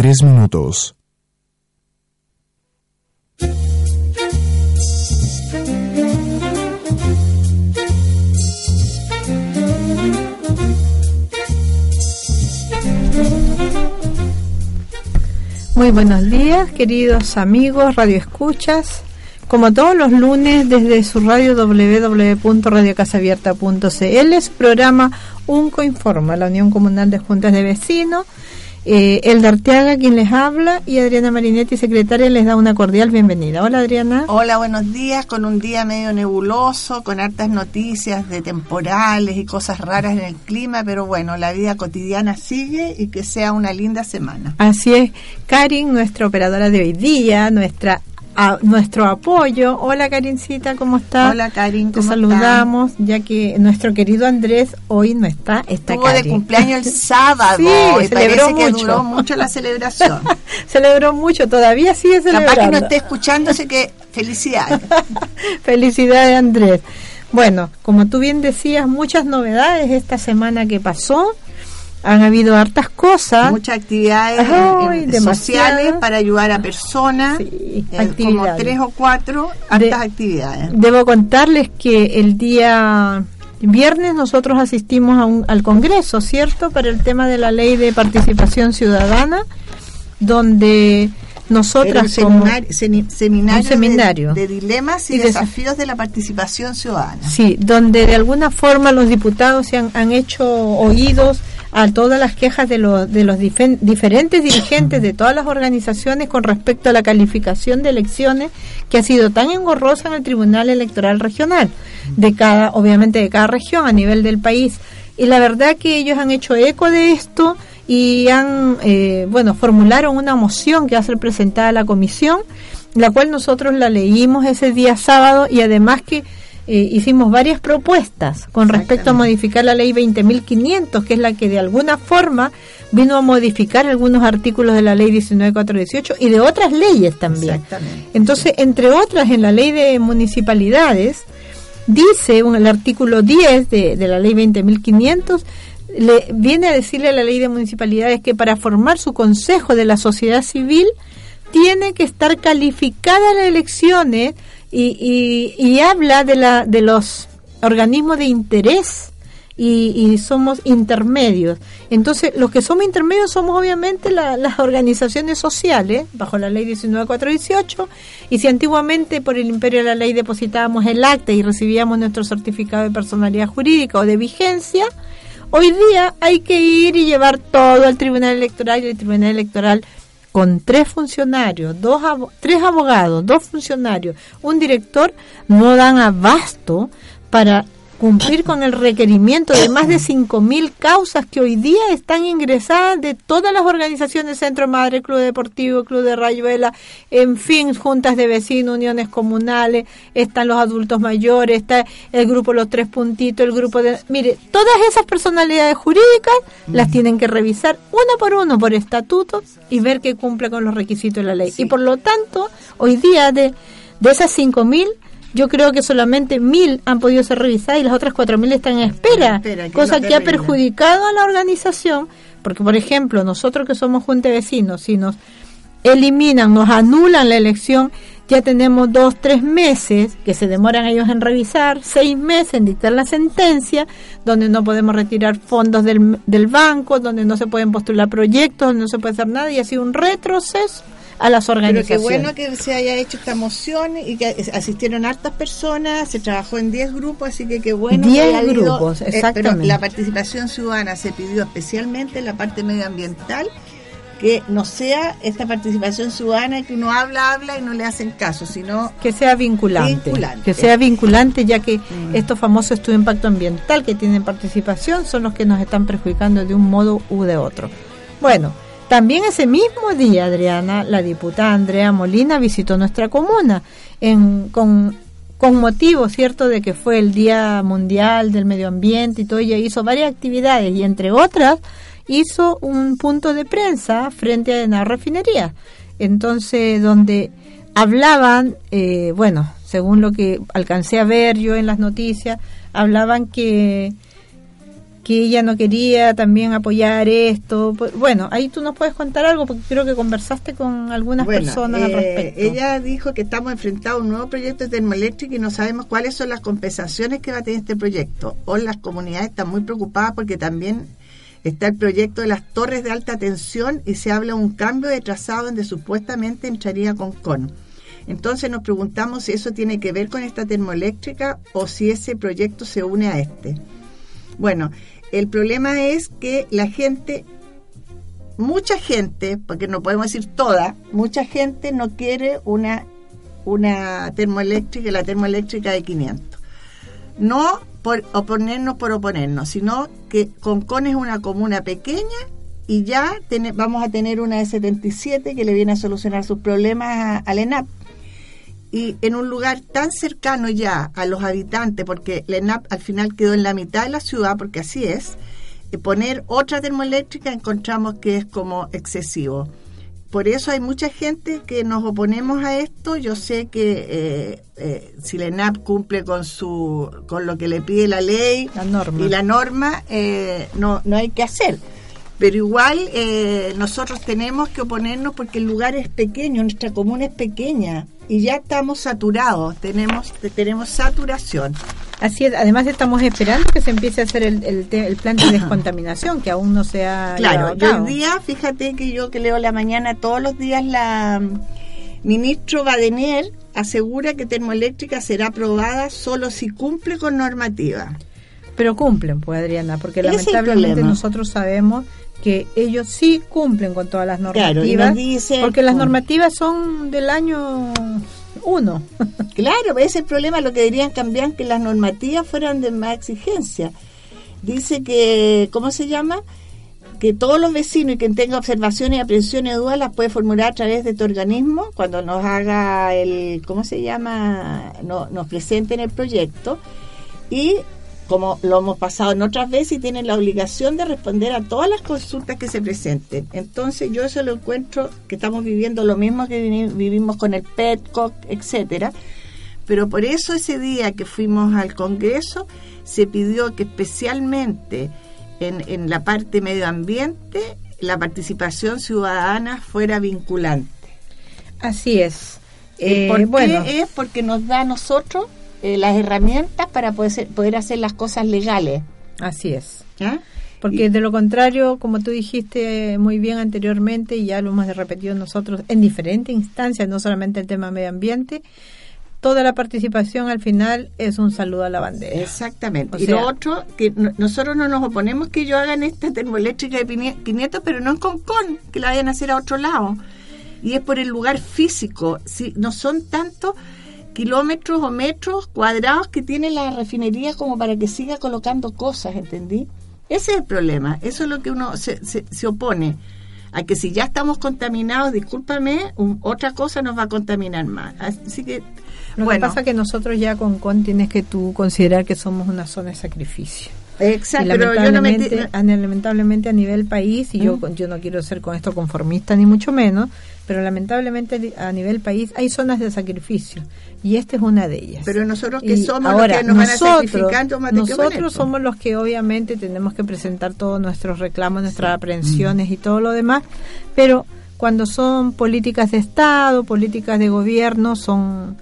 43 minutos. Muy buenos días, queridos amigos, radio escuchas. Como todos los lunes, desde su radio www.radiocasabierta.cl, su programa UNCO Informa, la Unión Comunal de Juntas de Vecinos. Eh, el Arteaga, quien les habla, y Adriana Marinetti, secretaria, les da una cordial bienvenida. Hola, Adriana. Hola, buenos días. Con un día medio nebuloso, con hartas noticias de temporales y cosas raras en el clima, pero bueno, la vida cotidiana sigue y que sea una linda semana. Así es. Karin, nuestra operadora de hoy día, nuestra a nuestro apoyo. Hola Karincita, ¿cómo estás? Hola Karin, Te saludamos, ya que nuestro querido Andrés hoy no está, está Estuvo de cumpleaños el sábado sí, y celebró mucho. que duró mucho la celebración. celebró mucho, todavía sigue celebrando. Capaz que no esté escuchando, así que felicidades. felicidades Andrés. Bueno, como tú bien decías, muchas novedades esta semana que pasó han habido hartas cosas. Muchas actividades sociales para ayudar a personas, sí, eh, como tres o cuatro, hartas actividades. Debo contarles que el día viernes nosotros asistimos a un, al Congreso, ¿cierto? Para el tema de la ley de participación ciudadana, donde nosotras seminario, seminario, seminario de, dilemas y, desafíos de la participación ciudadana. Sí, donde de alguna forma los diputados se han, han hecho oídos a todas las quejas de, los de los diferentes dirigentes de todas las organizaciones con respecto a la calificación de elecciones que ha sido tan engorrosa en el Tribunal Electoral Regional, de cada, obviamente de cada región a nivel del país. Y la verdad que ellos han hecho eco de esto y han, eh, bueno, formularon una moción que va a ser presentada a la comisión, la cual nosotros la leímos ese día sábado y además que eh, hicimos varias propuestas con respecto a modificar la ley 20.500, que es la que de alguna forma vino a modificar algunos artículos de la ley 19.418 y de otras leyes también. Entonces, entre otras, en la ley de municipalidades, dice el artículo 10 de, de la ley 20.500, le viene a decirle a la ley de municipalidades que para formar su consejo de la sociedad civil tiene que estar calificada las elecciones y, y, habla de, la, de los organismos de interés y, somos intermedios. Entonces, los que somos intermedios somos obviamente las organizaciones sociales, bajo la ley 19418, y si antiguamente por el imperio de la ley depositábamos el acta y recibíamos nuestro certificado de personalidad jurídica o de vigencia, hoy día hay que ir y llevar todo al Tribunal Electoral y el Tribunal Electoral con tres funcionarios, dos tres abogados, dos funcionarios, un director, no dan abasto para cumplir con el requerimiento de más de 5.000 causas que hoy día están ingresadas de todas las organizaciones, Centro Madre, Club Deportivo, Club de Rayuela, en fin, juntas de vecinos, uniones comunales, están los adultos mayores, está el grupo Los Tres Puntitos, el grupo de... Mire, todas esas personalidades jurídicas las tienen que revisar uno por uno por estatuto y ver que cumple con los requisitos de la ley. Y por lo tanto, hoy día de, de esas 5.000 yo creo que solamente mil han podido ser revisadas y las otras cuatro mil están en espera, cosa que ha perjudicado a la organización, porque por ejemplo, nosotros que somos junta de vecinos, si nos eliminan, nos anulan la elección, ya tenemos dos, tres meses que se demoran ellos en revisar, seis meses en dictar la sentencia, donde no podemos retirar fondos del, del banco, donde no se pueden postular proyectos, donde no se puede hacer nada y ha sido un retroceso a las organizaciones. Pero qué bueno que se haya hecho esta moción y que asistieron hartas personas, se trabajó en 10 grupos, así que qué bueno. 10 grupos, exactamente. Eh, pero la participación ciudadana se pidió especialmente en la parte medioambiental que no sea esta participación ciudadana que uno habla, habla y no le hacen caso, sino que sea vinculante, que sea vinculante, ya que mm. estos famosos estudios de impacto ambiental que tienen participación son los que nos están perjudicando de un modo u de otro. Bueno, también ese mismo día, Adriana, la diputada Andrea Molina visitó nuestra comuna en, con, con motivo, ¿cierto?, de que fue el Día Mundial del Medio Ambiente y todo, ella hizo varias actividades y entre otras hizo un punto de prensa frente a la refinería. Entonces, donde hablaban, eh, bueno, según lo que alcancé a ver yo en las noticias, hablaban que que ella no quería también apoyar esto. Bueno, ahí tú nos puedes contar algo porque creo que conversaste con algunas personas al eh, respecto. Ella dijo que estamos enfrentados a un nuevo proyecto de termoeléctrica y no sabemos cuáles son las compensaciones que va a tener este proyecto. Hoy las comunidades están muy preocupadas porque también está el proyecto de las torres de alta tensión y se habla de un cambio de trazado donde supuestamente entraría con CON. Entonces nos preguntamos si eso tiene que ver con esta termoeléctrica o si ese proyecto se une a este. Bueno, el problema es que la gente, mucha gente, porque no podemos decir toda, mucha gente no quiere una, una termoeléctrica, la termoeléctrica de 500. No por oponernos por oponernos, sino que Concon es una comuna pequeña y ya vamos a tener una de 77 que le viene a solucionar sus problemas al ENAP y en un lugar tan cercano ya a los habitantes, porque la ENAP al final quedó en la mitad de la ciudad, porque así es, eh, poner otra termoeléctrica encontramos que es como excesivo. Por eso hay mucha gente que nos oponemos a esto. Yo sé que eh, eh, si la ENAP cumple con su con lo que le pide la ley y la norma, no, no hay que hacer. Pero igual nosotros tenemos que oponernos porque el lugar es pequeño, nuestra comuna es pequeña y ya estamos saturados, tenemos, tenemos saturación. Así es, además estamos esperando que se empiece a hacer el, el, plan de descontaminación, que aún no se ha... Claro, hoy día, fíjate que yo que leo la mañana, todos los días la mm, ministro Badenier asegura que termoeléctrica será aprobada solo si cumple con normativa. Pero cumplen, pues Adriana, porque lamentablemente nosotros sabemos que ellos sí cumplen con todas las normativas, porque las normativas son del año 1. claro, ese es el problema, lo que deberían cambiar, que las normativas fueran de más exigencia. Dice que, ¿cómo se llama? Que todos los vecinos y quien tenga observaciones y aprensiones de dudas las puede formular a través de tu organismo cuando nos haga el, ¿cómo se llama? No, nos presenten el proyecto. Y como lo hemos pasado en otras veces, y tienen la obligación de responder a todas las consultas que se presenten. Entonces yo eso lo encuentro que estamos viviendo lo mismo que vivimos con el PETCOC, etcétera. Pero por eso ese día que fuimos al Congreso se pidió que especialmente en, en la parte medio ambiente la participación ciudadana fuera vinculante. Así es. Eh, ¿Por bueno. qué es? Porque nos da a nosotros eh, las herramientas para poder, poder hacer las cosas legales. Así es. Porque de lo contrario, como tú dijiste muy bien anteriormente, y ya lo hemos repetido nosotros en diferentes instancias, no solamente el tema medio ambiente, toda la participación al final es un saludo a la bandera. Exactamente. y lo otro, que nosotros no nos oponemos que ellos hagan esta termoeléctrica de 500, pero no en Concón, que la vayan a hacer a otro lado. Y es por el lugar físico. Si no son tantos kilómetros o metros cuadrados que tiene la refinería como para que siga colocando cosas, ¿entendí? Ese es el problema, eso es lo que uno se, se, opone, a que si ya estamos contaminados, discúlpame, otra cosa nos va a contaminar más. Así que, lo bueno. que pasa es que nosotros ya con CON tienes que tú considerar que somos una zona de sacrificio. Exacto, lamentablemente, lamentablemente a nivel país, y yo, ¿Mm? yo no quiero ser con esto conformista ni mucho menos, pero lamentablemente a nivel país hay zonas de sacrificio y esta es una de ellas. Pero nosotros que somos los que nos nosotros, van a Nosotros somos los que obviamente tenemos que presentar todos nuestros reclamos, nuestras aprehensiones y todo lo demás, pero cuando son políticas de Estado, políticas de gobierno, son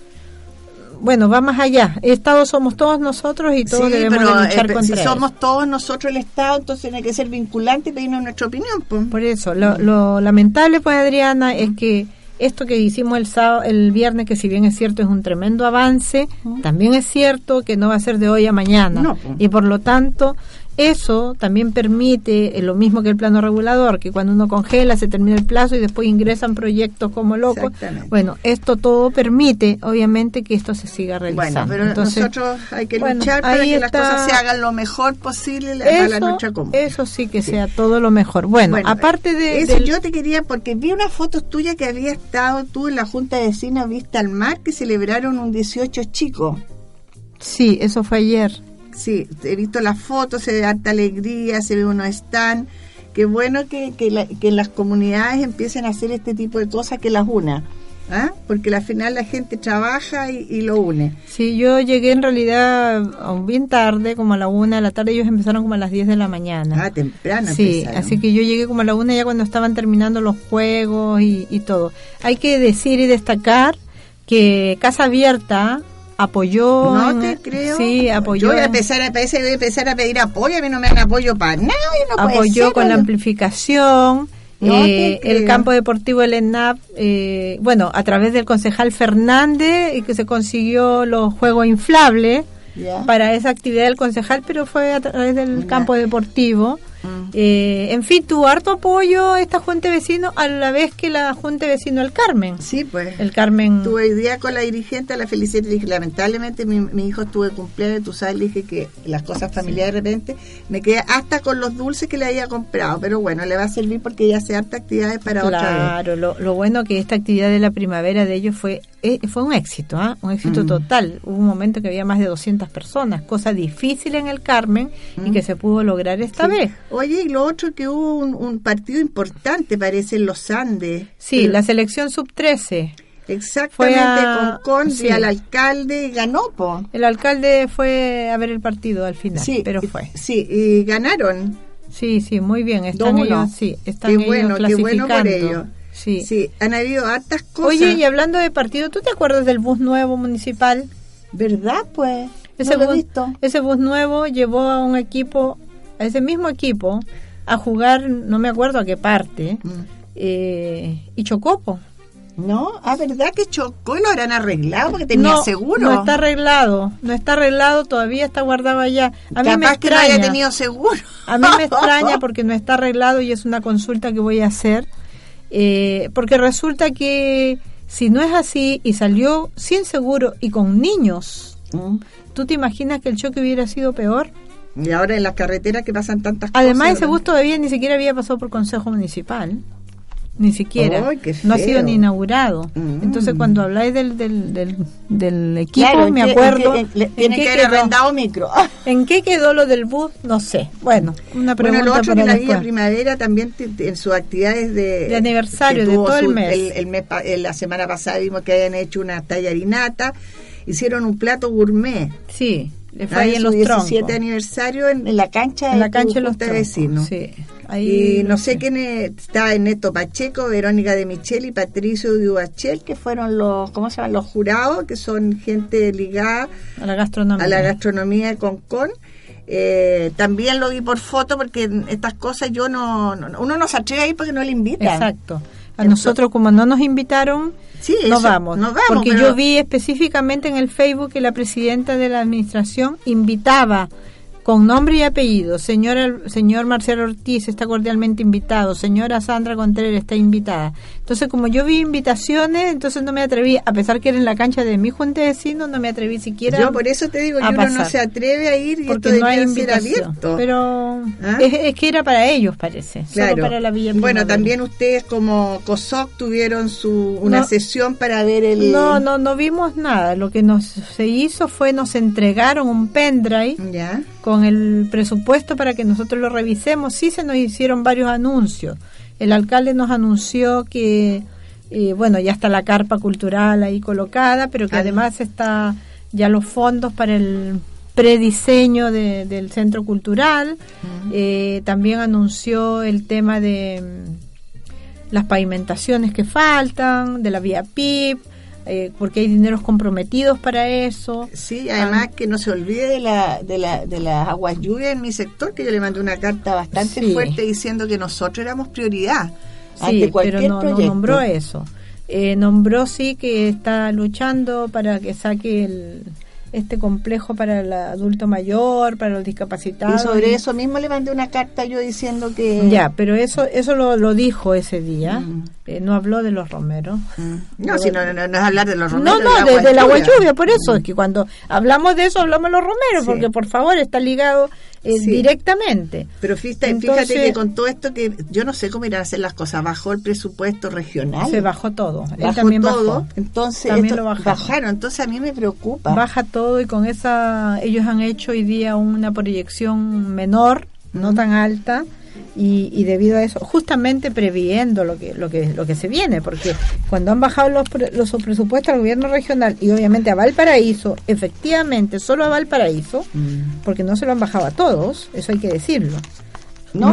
bueno, va más allá. Estado somos todos nosotros y todos debemos de luchar eh, Si somos todos nosotros el Estado, entonces tiene que ser vinculante y pedirnos nuestra opinión. Pues. Por eso, lo, lo lamentable, pues, Adriana, es que esto que hicimos el sábado, el viernes, que si bien es cierto es un tremendo avance, también es cierto que no va a ser de hoy a mañana. Pues. Y por lo tanto, eso también permite, eh, lo mismo que el plano regulador, que cuando uno congela se termina el plazo y después ingresan proyectos como locos. Bueno, esto todo permite, obviamente, que esto se siga realizando. Bueno, pero nosotros hay que luchar para que las cosas se hagan lo mejor posible eso, para nuestra comunidad. Eso sí que sea todo lo mejor. Bueno, aparte de... Eso yo te quería, porque vi unas fotos tuyas que había estado tú en la Junta de Vecinos Vista al Mar, que celebraron un 18 chico. Sí, eso fue ayer. Sí, he visto las fotos, se ve harta alegría, se ve uno están. Qué bueno que, que, las comunidades empiecen a hacer este tipo de cosas que las una. ¿ah? porque al final la gente trabaja y, lo une. Sí, yo llegué en realidad bien tarde, como a la una de la tarde, ellos empezaron como a las 10 de la mañana. Ah, temprano. Sí, así que yo llegué como a la una ya cuando estaban terminando los juegos y, y todo. Hay que decir y destacar que Casa Abierta apoyó. No te creo. Sí, apoyó. Yo voy a empezar a, empezar a pedir apoyo, a mí no me dan apoyo para nada. No apoyó con la amplificación. Eh, el campo deportivo del ENAP, eh, bueno, a través del concejal Fernández, y que se consiguió los juegos inflables para esa actividad del concejal, pero fue a través del campo deportivo. Mm. Eh, en fin, tuvo harto apoyo esta Junta de Vecinos a la vez que la Junta de Vecinos del Carmen. Sí, pues. El Carmen. Tuve idea con la dirigente, la felicité y dije, lamentablemente mi, hijo estuvo de cumpleaños, tú sabes, le dije que las cosas familiares de repente me quedé hasta con los dulces que le había comprado, pero bueno, le va a servir porque ya hace harta actividades para otra vez. Claro, lo, lo, bueno que esta actividad de la primavera de ellos fue eh, fue un éxito, ¿ah? un éxito mm. total. Hubo un momento que había más de 200 personas, cosa difícil en el Carmen y mm. que se pudo lograr esta vez. Oye, y lo otro que hubo un, partido importante, parece, en los Andes. Sí, la selección sub-13. Exactamente, con Conde al alcalde ganó, po. El alcalde fue a ver el partido al final, sí, pero fue. Sí, y ganaron. Sí, sí, muy bien. Están ellos, sí, están qué bueno, qué bueno por ellos. Sí. sí, han habido hartas cosas. Oye, y hablando de partido, ¿tú te acuerdas del bus nuevo municipal? ¿Verdad, pues? Ese, bus, ese bus nuevo llevó a un equipo, a ese mismo equipo, a jugar, no me acuerdo a qué parte, mm. eh, y chocó, po. No, ah, ¿verdad que chocó y lo habrán arreglado porque tenía seguro? No está arreglado, no está arreglado, todavía está guardado allá. A mí me extraña, que no haya tenido seguro. A mí me extraña porque no está arreglado y es una consulta que voy a hacer eh, porque resulta que si no es así y salió sin seguro y con niños, mm. ¿tú te imaginas que el choque hubiera sido peor? Y ahora en las carreteras que pasan tantas cosas. Además, ese bus todavía ni siquiera había pasado por consejo municipal ni siquiera. no ha sido ni inaugurado. Mm. Entonces, cuando habláis del, del, del, equipo, me acuerdo. tiene que haber arrendado micro. ¿En qué quedó lo del bus? No sé. Bueno, una pregunta. Bueno, lo otro para que la Primavera también en sus actividades de, de aniversario de todo el mes. El, mes. La semana pasada vimos que habían hecho una tallarinata, hicieron un plato gourmet. Sí, fue ahí en los 17 aniversario en, la cancha en la cancha de los vecinos. Sí y no sé quién está Ernesto Pacheco, Verónica de Michel y Patricio Dubachel, que fueron los, ¿cómo se llaman? Los jurados, que son gente ligada a la gastronomía, a la gastronomía de Concon. Eh, también lo vi por foto porque estas cosas yo no, uno no se atreve a ir porque no le invitan. Exacto. A nosotros como no nos invitaron, sí, no, vamos, no, vamos, Porque yo vi específicamente en el Facebook que la presidenta de la administración invitaba con nombre y apellido. Señor, señor Marcelo Ortiz está cordialmente invitado. Señora Sandra Contreras está invitada. Entonces, como yo vi invitaciones, entonces no me atreví, a pesar que era en la cancha de mi junta de vecinos, no me atreví siquiera. Yo por eso te digo que uno no se atreve a ir y porque no hay invitación. Pero ¿Ah? es, que era para ellos, parece. Claro. para la Villa bueno, también ustedes como COSOC tuvieron su una sesión para ver el. No, no, no vimos nada. Lo que nos se hizo fue nos entregaron un pendrive. Ya con el presupuesto para que nosotros lo revisemos. Sí se nos hicieron varios anuncios. El alcalde nos anunció que, eh, bueno, ya está la carpa cultural ahí colocada, pero que además está ya los fondos para el prediseño del centro cultural. Eh, también anunció el tema de mm, las pavimentaciones que faltan, de la vía PIP eh, porque hay dineros comprometidos para eso. Sí, además que no se olvide de, la, de, la, de las aguas lluvias en mi sector, que yo le mandé una carta bastante fuerte diciendo que nosotros éramos prioridad. Sí, pero no, nombró eso. Eh, nombró sí que está luchando para que saque el, este complejo para el adulto mayor, para los discapacitados. Y sobre eso mismo le mandé una carta yo diciendo que... Ya, pero eso eso lo, lo dijo ese día, mm. eh, no habló de los romeros. Mm. No, si no, no, es hablar de los romeros. No, no, de, la agua lluvia, por eso es que cuando hablamos de eso hablamos de los romeros, porque por favor está ligado eh, directamente. Pero fíjate, fíjate que con todo esto que yo no sé cómo irán a hacer las cosas, bajó el presupuesto regional. Se bajó todo. Bajó también todo, entonces también lo bajaron. Entonces a mí me preocupa. Baja todo y con esa ellos han hecho hoy día una proyección menor, no tan alta y, y, debido a eso, justamente previendo lo que, lo que, lo que se viene, porque cuando han bajado los, los presupuestos al gobierno regional y obviamente a Valparaíso, efectivamente, solo a Valparaíso, mm. porque no se lo han bajado a todos, eso hay que decirlo. No,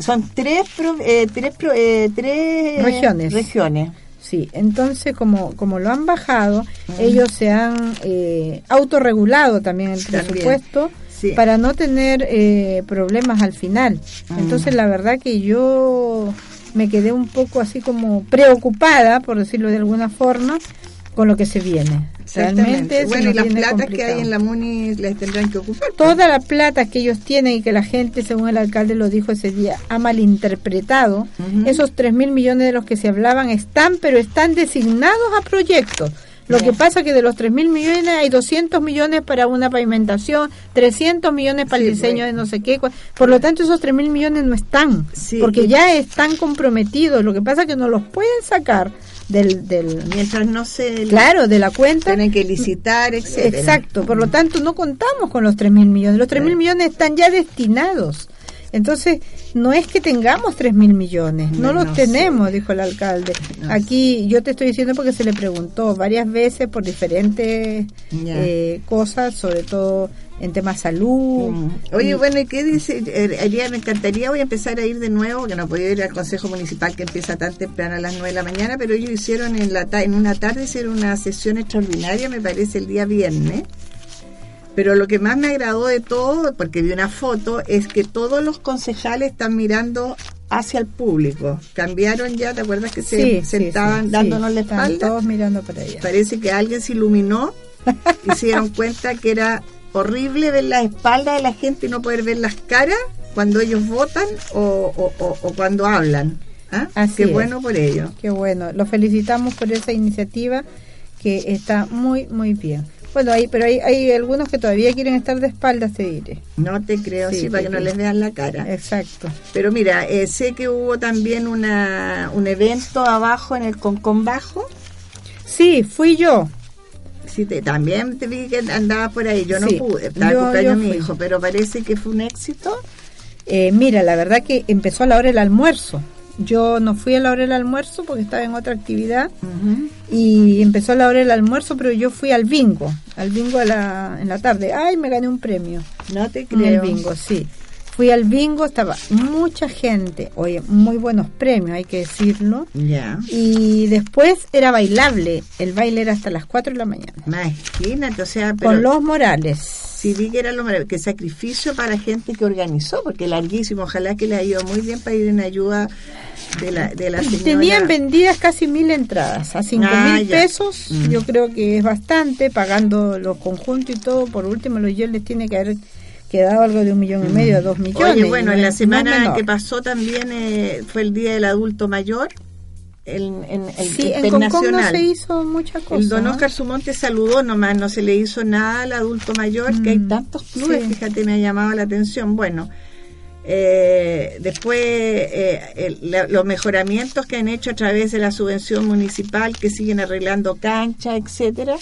son tres, eh, tres, eh, tres regiones. regiones. Sí, entonces como, como lo han bajado, ellos se han eh, autorregulado también el presupuesto para no tener eh, problemas al final. Entonces la verdad que yo me quedé un poco así como preocupada, por decirlo de alguna forma, con lo que se viene. Realmente bueno, y las platas que hay en la MUNI les tendrán que ocupar. Pues. Toda la plata que ellos tienen y que la gente, según el alcalde lo dijo ese día, ha malinterpretado, esos 3 mil millones de los que se hablaban están, pero están designados a proyectos. Lo que pasa es que de los 3 mil millones hay 200 millones para una pavimentación, 300 millones para el diseño de no sé qué. Por lo tanto, esos 3 mil millones no están, porque ya están comprometidos. Lo que pasa es que no los pueden sacar del, del mientras no se claro de la cuenta. tienen que licitar etcétera. exacto por lo tanto no contamos con los tres mil millones. Los tres mil millones están ya destinados entonces, no es que tengamos tres mil millones, no, los tenemos, dijo el alcalde. Aquí yo te estoy diciendo porque se le preguntó varias veces por diferentes eh, cosas, sobre todo en temas salud. Mm. Oye, bueno, ¿y qué dice? Eh, me encantaría, voy a empezar a ir de nuevo, que no podía ir al Consejo Municipal que empieza tan temprano a las 9 de la mañana, pero ellos hicieron en, la en una tarde, hicieron una sesión extraordinaria, me parece, el día viernes pero lo que más me agradó de todo, porque vi una foto, es que todos los concejales están mirando hacia el público. Cambiaron ya, ¿te acuerdas que se sentaban dándonos la espalda? todos mirando para allá. Parece que alguien se iluminó y se dieron cuenta que era horrible ver la espalda de la gente y no poder ver las caras cuando ellos votan o, cuando hablan. ¿Ah? Qué bueno por ello. Qué bueno. Los felicitamos por esa iniciativa que está muy, muy bien. Bueno, hay, pero hay, hay algunos que todavía quieren estar de espaldas, te diré. No te creo, sí, para que no les vean la cara. Exacto. Pero mira, eh, sé que hubo también una, un evento abajo en el Concon Bajo. Sí, fui yo. Sí, te, también te vi que andaba por ahí. Yo no pude, estaba yo, mi hijo, pero parece que fue un éxito. Eh, mira, la verdad que empezó a la hora del almuerzo. Yo no fui a la hora del almuerzo porque estaba en otra actividad y empezó a la hora del almuerzo, pero yo fui al bingo, al bingo en la tarde. Ay, me gané un premio. No te creo. el bingo, sí. Fui al bingo, estaba mucha gente, oye, muy buenos premios, hay que decirlo. Ya. Y después era bailable, el baile era hasta las 4 de la mañana. Imagínate, o sea, con los Morales. Sí, vi que era lo que sacrificio para gente que organizó, porque larguísimo, ojalá que le haya ido muy bien para ir en ayuda de la, de la señora. Tenían vendidas casi mil entradas, a cinco ah, mil pesos, mm. yo creo que es bastante, pagando los conjuntos y todo, por último los yo les tiene que haber quedado algo de un millón y medio a dos millones. Oye, bueno, en la semana que pasó también eh, fue el Día del Adulto Mayor. En, en, el sí, en no se hizo mucha cosa. El don Oscar Sumonte saludó nomás, no se le hizo nada al adulto mayor, que hay mm, tantos clubes, fíjate, me ha llamado la atención. Bueno, eh, después eh, los mejoramientos que han hecho a través de la subvención municipal, que siguen arreglando canchas, etcétera.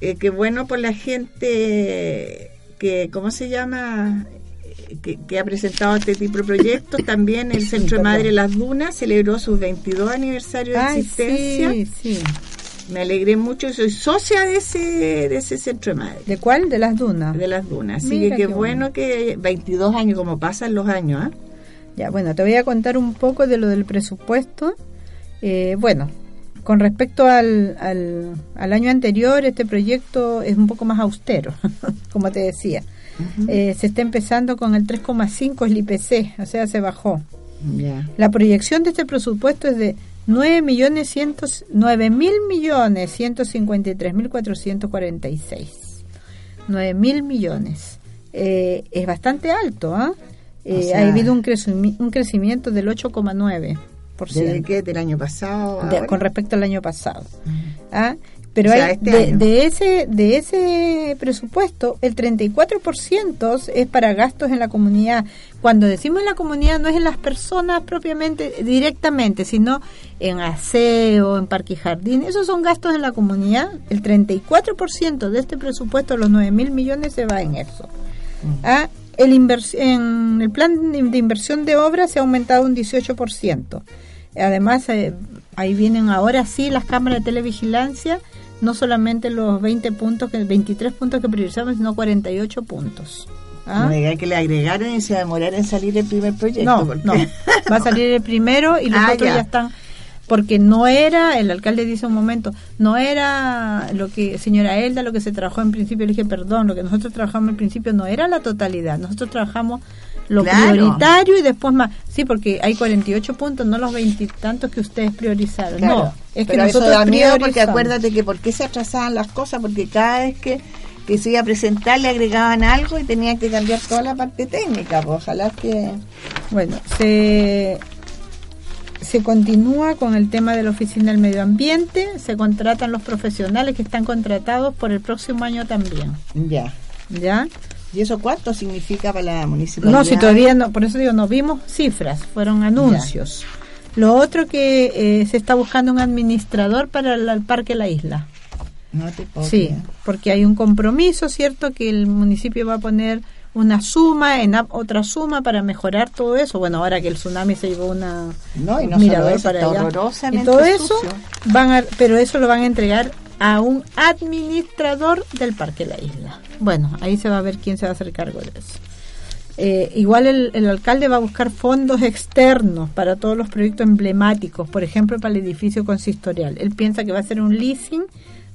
Eh, qué bueno por la gente que, ¿cómo se llama? Que, ha presentado este tipo de proyectos. También el Centro de Madre Las Dunas celebró su 22 aniversario de existencia. Sí, sí. Me alegré mucho, soy socia de ese, de ese centro de madre. ¿De cuál? De las dunas. De las dunas. Así que qué bueno, que 22 años, como pasan los años. ¿ah? Ya, bueno, te voy a contar un poco de lo del presupuesto. Eh, bueno, con respecto al, al, año anterior, este proyecto es un poco más austero, como te decía. Eh, se está empezando con el 3,5 el IPC, o sea, se bajó. La proyección de este presupuesto es de 9 millones ciento, 9 mil millones 153 mil 446. 9 mil millones. Eh, es bastante alto, ¿ah? ¿eh? ha habido un, un crecimiento del 8,9%. ¿Desde qué? ¿Del año pasado? con respecto al año pasado. ¿Ah? Pero hay, este de, ese de ese presupuesto, el 34% es para gastos en la comunidad. Cuando decimos en la comunidad, no es en las personas propiamente, directamente, sino en aseo, en parque y jardín. Esos son gastos en la comunidad. El 34% de este presupuesto, los 9 mil millones, se va en eso. ¿Ah? el en el plan de inversión de obras se ha aumentado un 18%. Además, eh, ahí vienen ahora sí las cámaras de televigilancia, no solamente los 20 puntos, que 23 puntos que priorizamos, sino 48 puntos. ¿Ah? No que le agregaron y se demorar en salir el primer proyecto. No, no, va a salir el primero y los ah, otros ya están porque no era, el alcalde dice un momento, no era lo que, señora Elda, lo que se trabajó en principio, le dije, perdón, lo que nosotros trabajamos en principio no era la totalidad, nosotros trabajamos lo prioritario y después más, sí, porque hay 48 puntos, no los veintitantos que ustedes priorizaron, no, es que nosotros eso da miedo porque acuérdate que por qué se atrasaban las cosas, porque cada vez que que se iba a presentar le agregaban algo y tenía que cambiar toda la parte técnica. Pues ojalá que. Bueno, se, se continúa con el tema de la Oficina del Medio Ambiente, se contratan los profesionales que están contratados por el próximo año también. Ya. ¿Ya? ¿Y eso cuánto significa para la municipalidad? No, si todavía no, por eso digo, no vimos cifras, fueron anuncios. Lo otro que eh, se está buscando un administrador para el, Parque La Isla. No te puedo Sí, porque hay un compromiso, ¿cierto? Que el municipio va a poner una suma en otra suma para mejorar todo eso. Bueno, ahora que el tsunami se llevó una no, y no mirador para allá. Y todo eso van a, pero eso lo van a entregar a un administrador del Parque La Isla. Bueno, ahí se va a ver quién se va a hacer cargo de eso. Eh, igual el, el, alcalde va a buscar fondos externos para todos los proyectos emblemáticos, por ejemplo, para el edificio consistorial. Él piensa que va a ser un leasing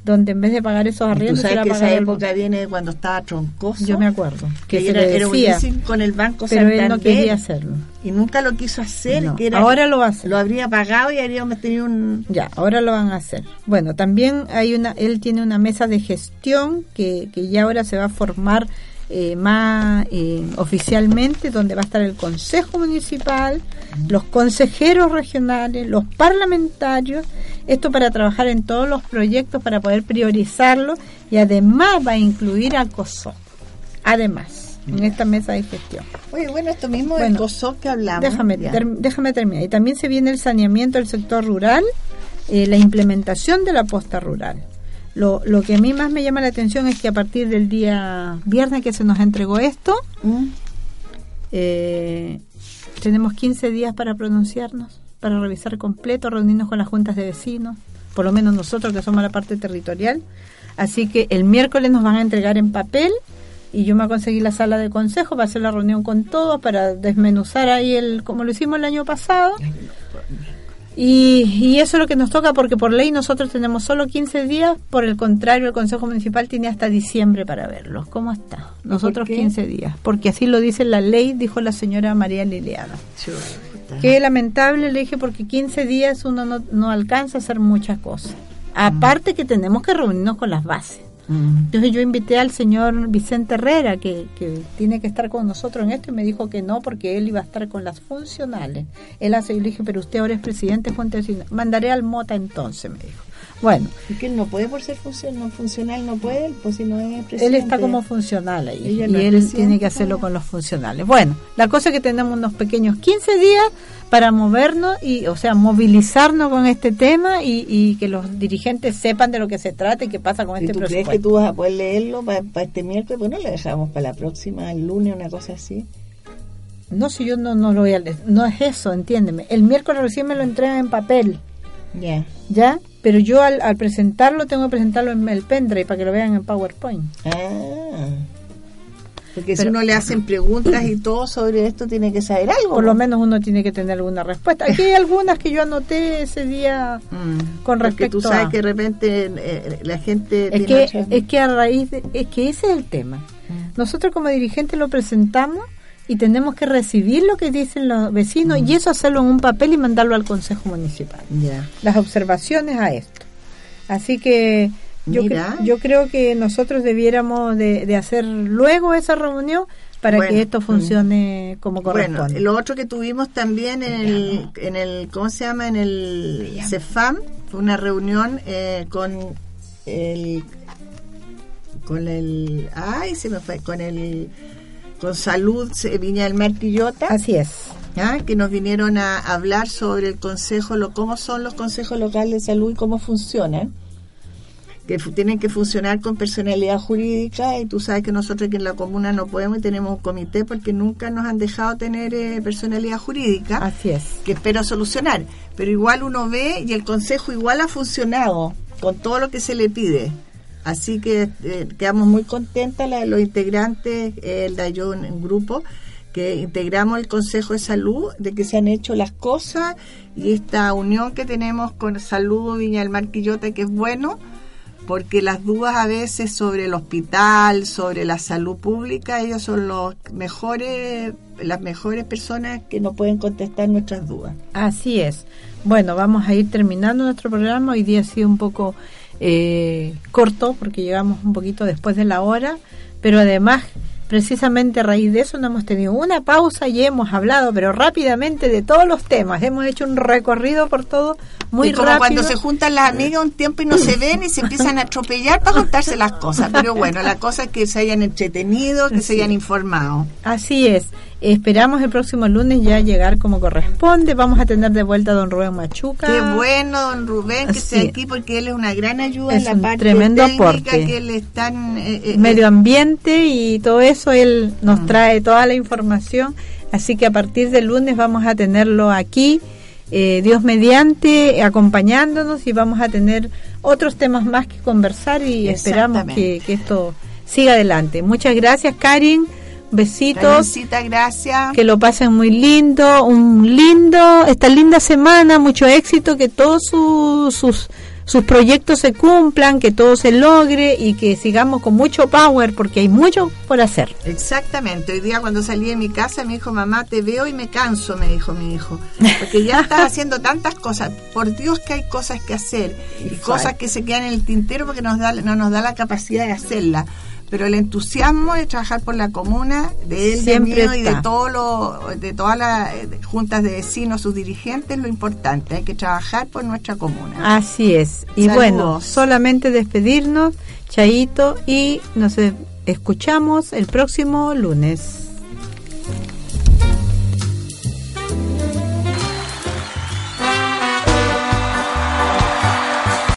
donde en vez de pagar esos arriendos ¿Tú sabes que esa época viene cuando estaba troncoso. Yo me acuerdo que, era, era con el banco pero él no quería hacerlo. Y nunca lo quiso hacer ahora lo hace lo habría pagado y habríamos tenido un ya ahora lo van a hacer. Bueno también hay una él tiene una mesa de gestión que, que ya ahora se va a formar eh, más eh, oficialmente, donde va a estar el Consejo Municipal, los consejeros regionales, los parlamentarios, esto para trabajar en todos los proyectos, para poder priorizarlos y además va a incluir a COSOC. Además, en esta mesa de gestión. Oye, bueno, esto mismo del COSOC que hablamos. Déjame, déjame terminar. Y también se viene el saneamiento del sector rural, eh, la implementación de la posta rural. Lo, lo que a mí más me llama la atención es que a partir del día viernes que se nos entregó esto, mm. eh, tenemos 15 días para pronunciarnos, para revisar completo, reunirnos con las juntas de vecinos, por lo menos nosotros que somos la parte territorial. Así que el miércoles nos van a entregar en papel y yo me a conseguir la sala de consejo para hacer la reunión con todos, para desmenuzar ahí el, como lo hicimos el año pasado. Y, eso es lo que nos toca porque por ley nosotros tenemos solo 15 días, por el contrario el Consejo Municipal tiene hasta diciembre para verlos. ¿Cómo está? Nosotros 15 días, porque así lo dice la ley, dijo la señora María Liliana. Qué lamentable, le dije, porque 15 días uno no, no alcanza a hacer muchas cosas. Aparte que tenemos que reunirnos con las bases. Entonces yo invité al señor Vicente Herrera, que, que, tiene que estar con nosotros en esto, y me dijo que no, porque él iba a estar con las funcionales. Él hace, y le dije, pero usted ahora es presidente, mandaré al Mota entonces, me dijo. Bueno. ¿Y que él no puede por ser funcional, funcional no puede? Pues si no es presidente. Él está como funcional ahí, y él tiene que hacerlo con los funcionales. Bueno, la cosa es que tenemos unos pequeños 15 días para movernos y, o sea, movilizarnos con este tema y, que los dirigentes sepan de lo que se trata y qué pasa con este tú presupuesto. ¿Crees que tú vas a poder leerlo para, este miércoles? Pues no lo dejamos para la próxima, el lunes, una cosa así. No, si yo no, no lo voy a leer. No es eso, entiéndeme. El miércoles recién me lo entregan en papel. Ya. ¿Ya? Pero yo al, al, presentarlo tengo que presentarlo en el pendrive para que lo vean en PowerPoint. Ah. Porque si uno le hacen preguntas y todo sobre esto, tiene que saber algo. Por lo menos uno tiene que tener alguna respuesta. Aquí hay algunas que yo anoté ese día mm. con respecto Porque tú sabes que de repente eh, la gente... Es que, es que a raíz de... Es que ese es el tema. Mm. Nosotros como dirigentes lo presentamos y tenemos que recibir lo que dicen los vecinos y mm. eso hacerlo en un papel y mandarlo al Consejo Municipal. Las observaciones a esto. Así que yo, yo creo que nosotros debiéramos de, hacer luego esa reunión para que esto funcione como corresponde. Bueno, lo otro que tuvimos también en el, en el ¿cómo se llama? En el CEFAM, fue una reunión eh, con el, con el, ay, se me fue, con el, con Salud Viña del Martillota. Así es. que nos vinieron a hablar sobre el consejo, lo, cómo son los consejos locales de salud y cómo funcionan que tienen que funcionar con personalidad jurídica y tú sabes que nosotros que en la comuna no podemos y tenemos un comité porque nunca nos han dejado tener eh, personalidad jurídica. Así es. Que espero solucionar. Pero igual uno ve y el consejo igual ha funcionado con todo lo que se le pide. Así que eh, quedamos muy contentas los integrantes, de yo en grupo, que integramos el Consejo de Salud, de que se han hecho las cosas y esta unión que tenemos con Salud Viña del Marquillota, que es bueno, porque las dudas a veces sobre el hospital, sobre la salud pública, ellos son los mejores, las mejores personas que nos pueden contestar nuestras dudas. Así es. Bueno, vamos a ir terminando nuestro programa. Hoy día ha sido un poco eh, corto porque llegamos un poquito después de la hora, pero además precisamente a raíz de eso no hemos tenido una pausa y hemos hablado, pero rápidamente de todos los temas. Hemos hecho un recorrido por todo muy y como rápido. cuando se juntan las amigas un tiempo y no se ven y se empiezan a atropellar para contarse las cosas. Pero bueno, la cosa es que se hayan entretenido, que se hayan informado. Así es. Esperamos el próximo lunes ya llegar como corresponde. Vamos a tener de vuelta a don Rubén Machuca. Qué bueno, don Rubén, que esté aquí porque él es una gran ayuda en la parte tremendo técnica aporte. que él está eh, eh, Medio ambiente y todo eso, él nos trae toda la información. Así que a partir del lunes vamos a tenerlo aquí, eh, Dios mediante, acompañándonos y vamos a tener otros temas más que conversar y esperamos que, que esto siga adelante. Muchas gracias, Karin. Besitos. Gracias. Que lo pasen muy lindo, un lindo, esta linda semana, mucho éxito, que todos sus, sus, sus proyectos se cumplan, que todo se logre y que sigamos con mucho power porque hay mucho por hacer. Exactamente. Hoy día cuando salí de mi casa me dijo, mamá, te veo y me canso, me dijo mi hijo. Porque ya estás haciendo tantas cosas. Por Dios que hay cosas que hacer y cosas que se quedan en el tintero porque nos da, no nos da la capacidad de hacerlas pero el entusiasmo de trabajar por la comuna, de él, Siempre de mí y de todo lo, de todas las eh, juntas de vecinos, sus dirigentes, lo importante, hay que trabajar por nuestra comuna. Así es. Y Saludos. bueno, solamente despedirnos, Chaito, y nos escuchamos el próximo lunes.